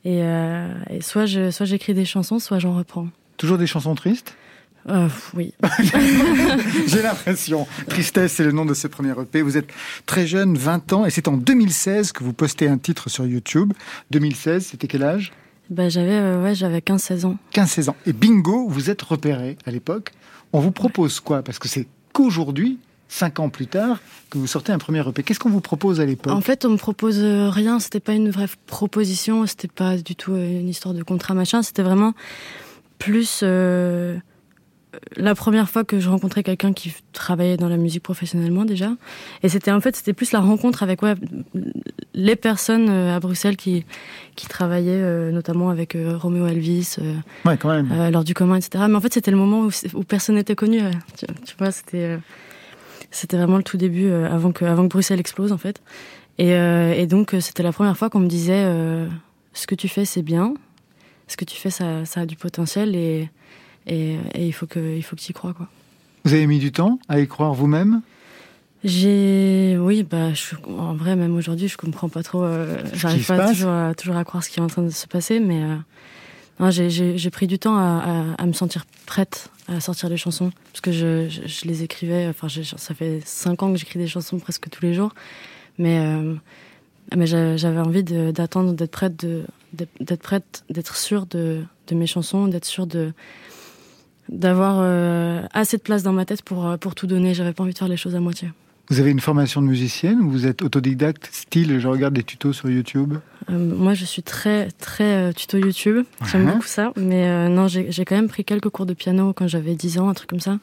et, euh, et soit je, soit j'écris des chansons, soit j'en reprends. Toujours des chansons tristes? Euh, oui. J'ai l'impression. Tristesse, c'est le nom de ce premier EP. Vous êtes très jeune, 20 ans, et c'est en 2016 que vous postez un titre sur YouTube. 2016, c'était quel âge? Bah, J'avais euh, ouais, j'avais 15-16 ans. 15-16 ans. Et bingo, vous êtes repéré à l'époque. On vous propose quoi? Parce que c'est qu'aujourd'hui, cinq ans plus tard, que vous sortez un premier EP. Qu'est-ce qu'on vous propose à l'époque? En fait, on me propose euh, rien. C'était pas une vraie proposition. C'était pas du tout une histoire de contrat machin. C'était vraiment plus la première fois que je rencontrais quelqu'un qui travaillait dans la musique professionnellement déjà. Et c'était en fait, c'était plus la rencontre avec ouais, les personnes euh, à Bruxelles qui, qui travaillaient euh, notamment avec euh, Roméo Elvis, ouais, quand même. lors du commun, etc. Mais en fait, c'était le moment où, personne n'était connu. Tu, vois, c'était c'était vraiment le tout début avant que, avant que Bruxelles explose en fait. Et, et donc, c'était la première fois qu'on me disait ce que tu fais, c'est bien. Ce que tu fais, ça, ça a du potentiel et et, il faut que, il faut que tu y crois, quoi. Vous avez mis du temps à y croire vous-même? J'ai, oui, bah, en vrai, même aujourd'hui, je comprends pas trop. Euh, j'arrive pas toujours à, toujours à croire ce qui est en train de se passer, mais euh, j'ai pris du temps à, me sentir prête à sortir les chansons, parce que je, les écrivais. Enfin, ça fait cinq ans que j'écris des chansons presque tous les jours, mais euh, mais j'avais envie d'attendre, d'être prête, d'être prête, d'être sûre de, mes chansons, d'être sûre d'avoir euh, assez de place dans ma tête pour, euh, pour tout donner. J'avais pas envie de faire les choses à moitié. Vous avez une formation de musicienne ou vous êtes autodidacte, style je regarde des tutos sur YouTube euh, Moi je suis très très tuto YouTube, j'aime beaucoup ça, mais non j'ai quand même pris quelques cours de piano quand j'avais 10 ans, un truc comme ça.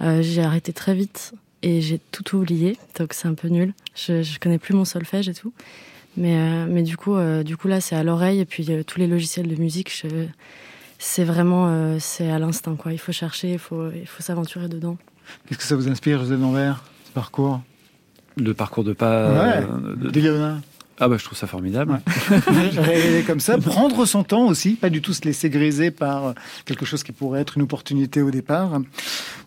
j'ai arrêté très vite et j'ai tout oublié, donc c'est un peu nul. Je, je connais plus mon solfège et tout. Mais, mais du, coup, du coup là c'est à l'oreille et puis tous les logiciels de musique, c'est vraiment euh, c'est à l'instinct. Il faut chercher, il faut il faut s'aventurer dedans. Qu'est-ce que ça vous inspire, José Danvers, ce parcours Le parcours de pas ouais, de... Ah bah je trouve ça formidable. Ouais. comme ça, prendre son temps aussi, pas du tout se laisser griser par quelque chose qui pourrait être une opportunité au départ.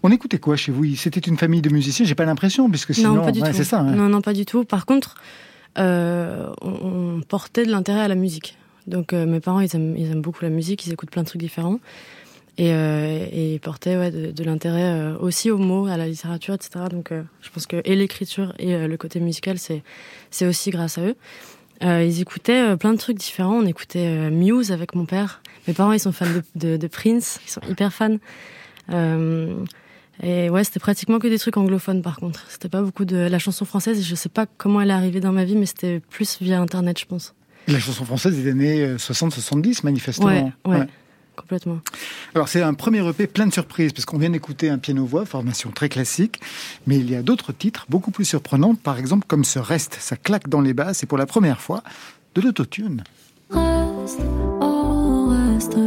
On écoutait quoi chez vous? C'était une famille de musiciens? J'ai pas l'impression, puisque sinon, c'est ça. Hein. Non, non, pas du tout. Par contre, euh, on portait de l'intérêt à la musique. Donc euh, mes parents, ils aiment, ils aiment beaucoup la musique, ils écoutent plein de trucs différents. Et, euh, et ils portaient ouais, de, l'intérêt euh, aussi aux mots, à la littérature, etc. Donc je pense que et l'écriture et le côté musical, c'est, c'est aussi grâce à eux. ils écoutaient plein de trucs différents. On écoutait Muse avec mon père. Mes parents, ils sont fans de, de, Prince, ils sont hyper fans. et ouais, c'était pratiquement que des trucs anglophones par contre. C'était pas beaucoup de la chanson française. Je sais pas comment elle est arrivée dans ma vie, mais c'était plus via Internet, je pense. La chanson française des années 60-70, manifestement. Ouais, complètement. Alors c'est un premier EP plein de surprises, parce qu'on vient d'écouter un piano-voix, formation très classique, mais il y a d'autres titres beaucoup plus surprenants, par exemple comme ce Reste, ça claque dans les basses, et pour la première fois, de l'autotune. Reste, oh reste.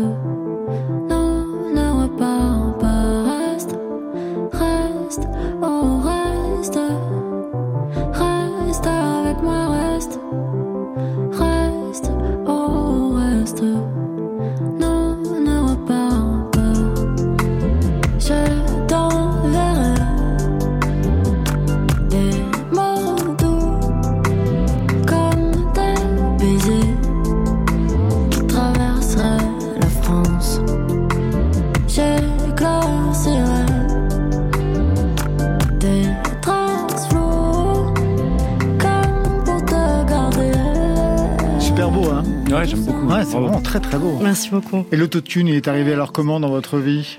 C'est vraiment très très beau. Merci beaucoup. Et l'autotune, il est arrivé alors comment dans votre vie?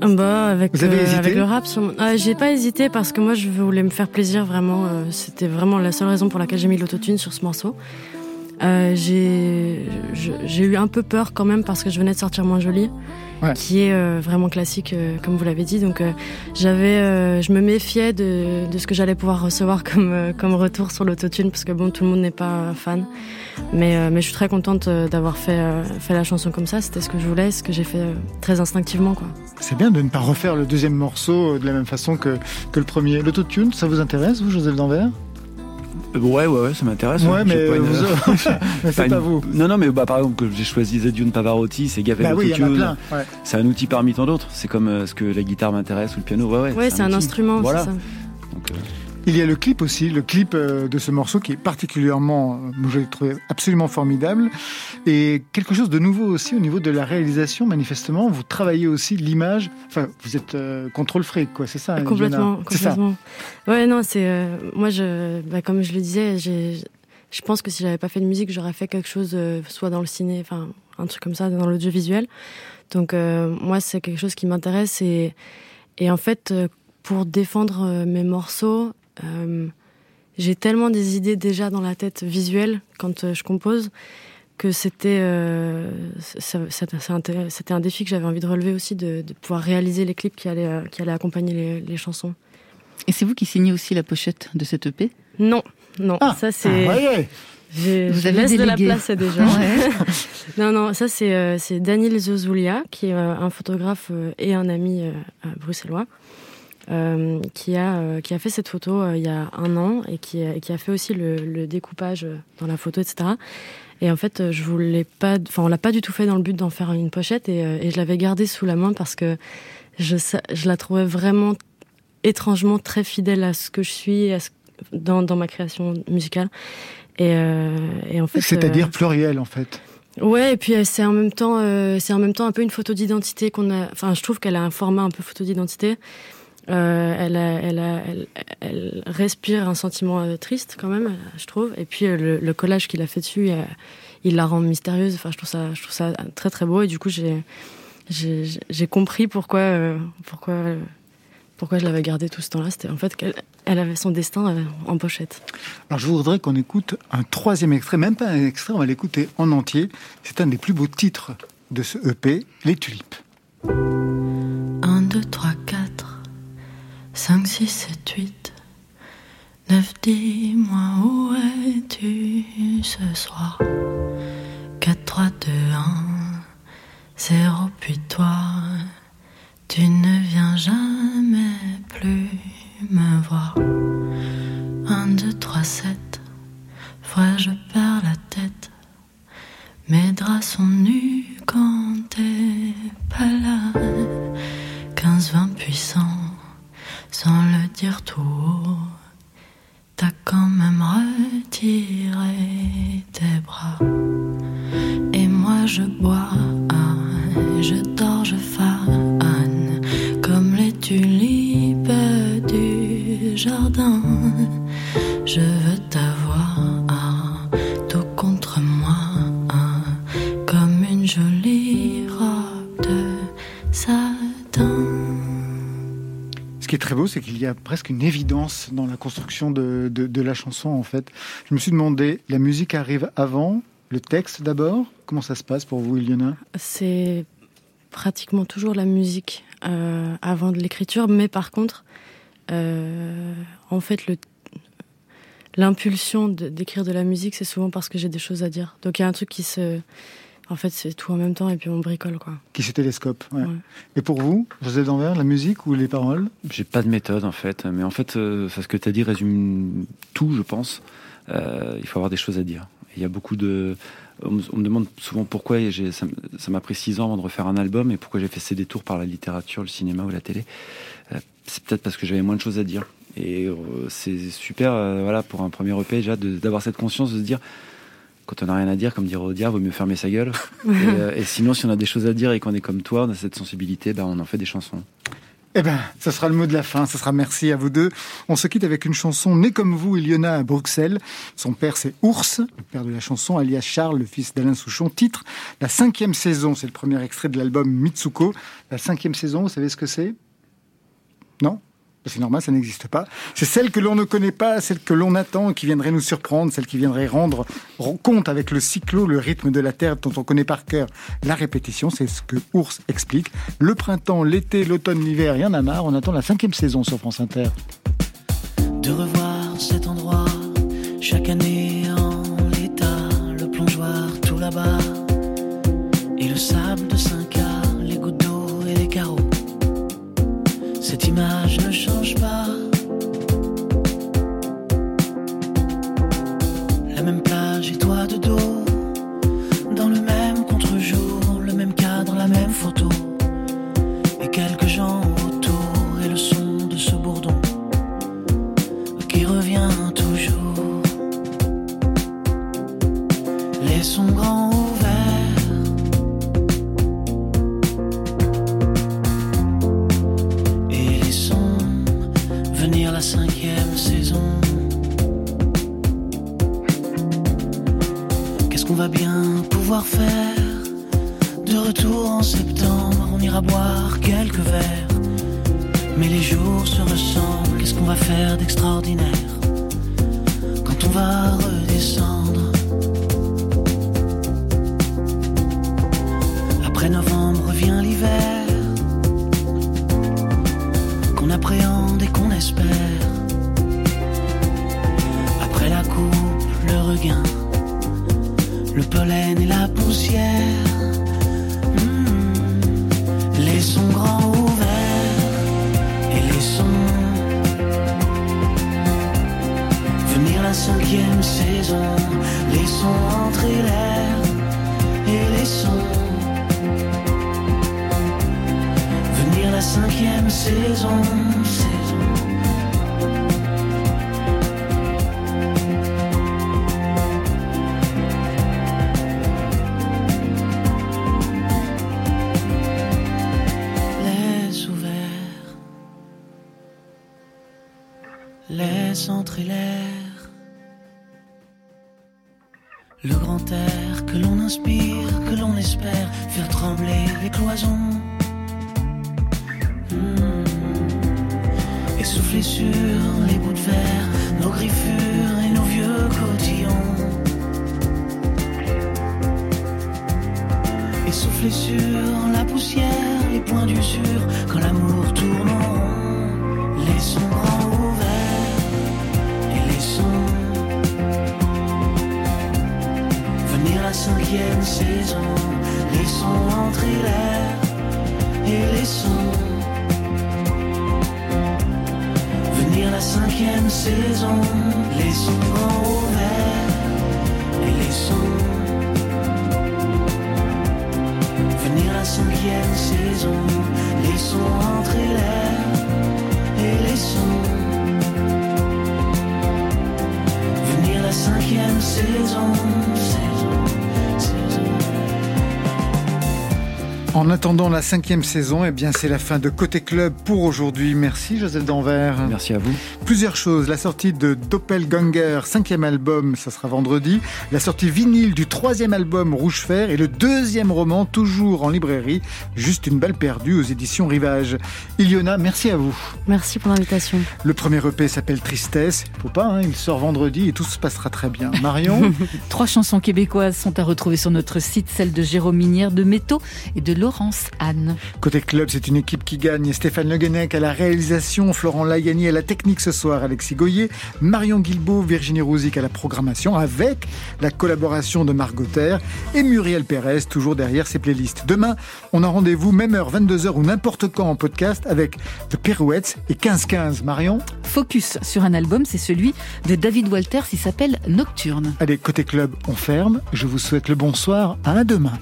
Bah, avec, Vous avez euh, avec le rap, ah, j'ai pas hésité parce que moi je voulais me faire plaisir vraiment. Euh, c'était vraiment la seule raison pour laquelle j'ai mis l'autotune sur ce morceau. Euh, j'ai eu un peu peur quand même parce que je venais de sortir Moins Jolie qui est euh, vraiment classique, euh, comme vous l'avez dit. Donc euh, j'avais, je me méfiais de, de ce que j'allais pouvoir recevoir comme, comme retour sur l'autotune, parce que bon, tout le monde n'est pas fan. Mais, mais je suis très contente d'avoir fait, fait la chanson comme ça. C'était ce que je voulais, ce que j'ai fait très instinctivement. Quoi. C'est bien de ne pas refaire le deuxième morceau de la même façon que, que le premier. L'autotune, ça vous intéresse, vous, Joseph Danvers? Ouais, ouais, ouais, ça m'intéresse. Ouais, mais, c'est pas vous. Non, non, mais bah, par exemple, que j'ai choisi Zedune Pavarotti, c'est Gavel bah oui, C'est un outil parmi tant d'autres. C'est comme euh, ce que la guitare m'intéresse ou le piano. Ouais, ouais. Ouais, c'est un, instrument. Voilà. Ça. Donc, euh, il y a le clip aussi, le clip euh, de ce morceau qui est particulièrement, euh, je l'ai trouvé absolument formidable. Et quelque chose de nouveau aussi au niveau de la réalisation, manifestement, vous travaillez aussi l'image. Enfin, vous êtes euh, contrôle fric, quoi, c'est ça Complètement, complètement. Ça. Ouais, non, c'est. moi, je, bah, comme je le disais, je pense que si j'avais pas fait de musique, j'aurais fait quelque chose, soit dans le ciné, enfin, un truc comme ça, dans l'audiovisuel. Donc, moi, c'est quelque chose qui m'intéresse et, et en fait, pour défendre mes morceaux, euh, j'ai tellement des idées déjà dans la tête visuelle quand euh, je compose que c'était euh, c'était un défi que j'avais envie de relever aussi de, pouvoir réaliser les clips qui allaient qui allaient accompagner les, chansons. Et c'est vous qui signez aussi la pochette de cette EP Non, non, ah, ça c'est. Ah, je, laisse de la place déjà. non, non, ça c'est c'est Daniel Zozoulia, qui est un photographe et un ami bruxellois. Euh, qui, a, euh, qui a fait cette photo euh, il y a un an et qui, qui a fait aussi le, découpage dans la photo, etc. Et en fait, je voulais pas, enfin, on l'a pas du tout fait dans le but d'en faire une pochette et, et je l'avais gardée sous la main parce que je, je la trouvais vraiment étrangement très fidèle à ce que je suis à dans, dans ma création musicale. Et, et en fait, c'est-à-dire pluriel en fait. Ouais, et puis c'est en même temps, c'est en même temps un peu une photo d'identité qu'on a. Enfin, je trouve qu'elle a un format un peu photo d'identité. Euh, elle, elle, elle, elle, respire un sentiment euh, triste quand même, je trouve. Et puis euh, le, collage qu'il a fait dessus, il la rend mystérieuse. Enfin, je trouve ça, je trouve ça très très beau. Et du coup, j'ai j'ai compris pourquoi pourquoi pourquoi je l'avais gardé tout ce temps-là. C'était en fait qu'elle elle avait son destin en pochette. Alors je voudrais qu'on écoute un troisième extrait, même pas un extrait, on va l'écouter en entier. C'est un des plus beaux titres de ce EP, Les Tulipes. 1, 2, 3, 4. 5, 6, 7, 8, 9, dis-moi où es-tu ce soir? 4, 3, 2, 1, 0, puis toi, tu ne viens jamais plus me voir. 1, 2, 3, 7, fois je perds la tête, mes draps sont nus quand t'es pas là. 15, 20 puissants sans le dire tout t'as quand même retiré tes bras. Et moi je bois, je dors, je fane, comme les tulipes du jardin. Je veux t'avoir très beau, c'est qu'il y a presque une évidence dans la construction de, de, la chanson, en fait. Je me suis demandé, la musique arrive avant, le texte d'abord? Comment ça se passe pour vous, Iliana? C'est pratiquement toujours la musique euh, avant de l'écriture, mais par contre, euh, en fait, l'impulsion d'écrire de la musique, c'est souvent parce que j'ai des choses à dire. Donc il y a un truc qui se en fait, c'est tout en même temps et puis on bricole quoi. Qui se télescope. Ouais. Et pour vous, José Danvers, la musique ou les paroles? J'ai pas de méthode en fait, mais en fait, euh, ce que tu as dit résume tout, je pense. Euh, il faut avoir des choses à dire. Il y a beaucoup de. On me, demande souvent pourquoi ça m'a pris six ans avant de refaire un album et pourquoi j'ai fait ces détours par la littérature, le cinéma ou la télé. Euh, c'est peut-être parce que j'avais moins de choses à dire. Et c'est super, voilà, pour un premier EP déjà, d'avoir cette conscience de se dire quand on n'a rien à dire, comme dirait Audiard, vaut mieux fermer sa gueule. Euh, et, sinon, si on a des choses à dire et qu'on est comme toi, on a cette sensibilité, ben, on en fait des chansons. Eh ben, ce sera le mot de la fin. Ce sera merci à vous deux. On se quitte avec une chanson née comme vous, Iliona à Bruxelles. Son père, c'est Ours, le père de la chanson, alias Charles, le fils d'Alain Souchon. Titre, la cinquième saison. C'est le premier extrait de l'album Mitsuko. La cinquième saison, vous savez ce que c'est? Non? C'est normal, ça n'existe pas. C'est celle que l'on ne connaît pas, celle que l'on attend, qui viendrait nous surprendre, celle qui viendrait rendre compte avec le cyclo, le rythme de la Terre dont on connaît par cœur la répétition. C'est ce que Ours explique. Le printemps, l'été, l'automne, l'hiver, il y en a marre. On attend la cinquième saison sur France Inter. De revoir cet endroit, chaque année le sable de 5 cette image ne change pas. La même plage et toi de dos, dans le même contre-jour, le même cadre, la même photo. Cinquième saison. Qu'est-ce qu'on va bien pouvoir faire? De retour en septembre, on ira boire quelques verres. Mais les jours se ressemblent, qu'est-ce qu'on va faire d'extraordinaire? Quand on va redescendre Après novembre vient l'hiver Et souffler sur la poussière, les points d'usure, quand l'amour tourne en rond. Laissons grand ouvert et laissons venir la cinquième saison. Laissons entrer l'air et laissons venir la cinquième saison. Laissons grand ouvert et laissons venir la cinquième saison. Laissons entrer l'air et laissons venir la cinquième saison. En attendant la cinquième saison, eh bien c'est la fin de Côté Club pour aujourd'hui. Merci Joseph Danvers. Merci à vous. Plusieurs choses. La sortie de Doppelganger, cinquième album, ça sera vendredi. La sortie vinyle du troisième album Rouge Fer et le deuxième roman, toujours en librairie, Juste une balle perdue aux éditions Rivage. Iliona, merci à vous. Merci pour l'invitation. Le premier EP s'appelle Tristesse. Faut pas, hein, il sort vendredi et tout se passera très bien. Marion Trois chansons québécoises sont à retrouver sur notre site, celles de Jérôme Minière, de Métaux et de Laurence Anne. Côté club, c'est une équipe qui gagne. Stéphane Le Guenec à la réalisation, Florent Lagani à la technique ce soir, Alexis Goyer, Marion Guilbault, Virginie Rouzic à la programmation, avec la collaboration de Margot Terre et Muriel Pérez, toujours derrière ses playlists. Demain, on a rendez-vous, même heure, 22h ou n'importe quand en podcast avec The Pirouettes et 15-15. Marion Focus sur un album, c'est celui de David Walters, il s'appelle Nocturne. Allez, côté club, on ferme. Je vous souhaite le bonsoir. À demain.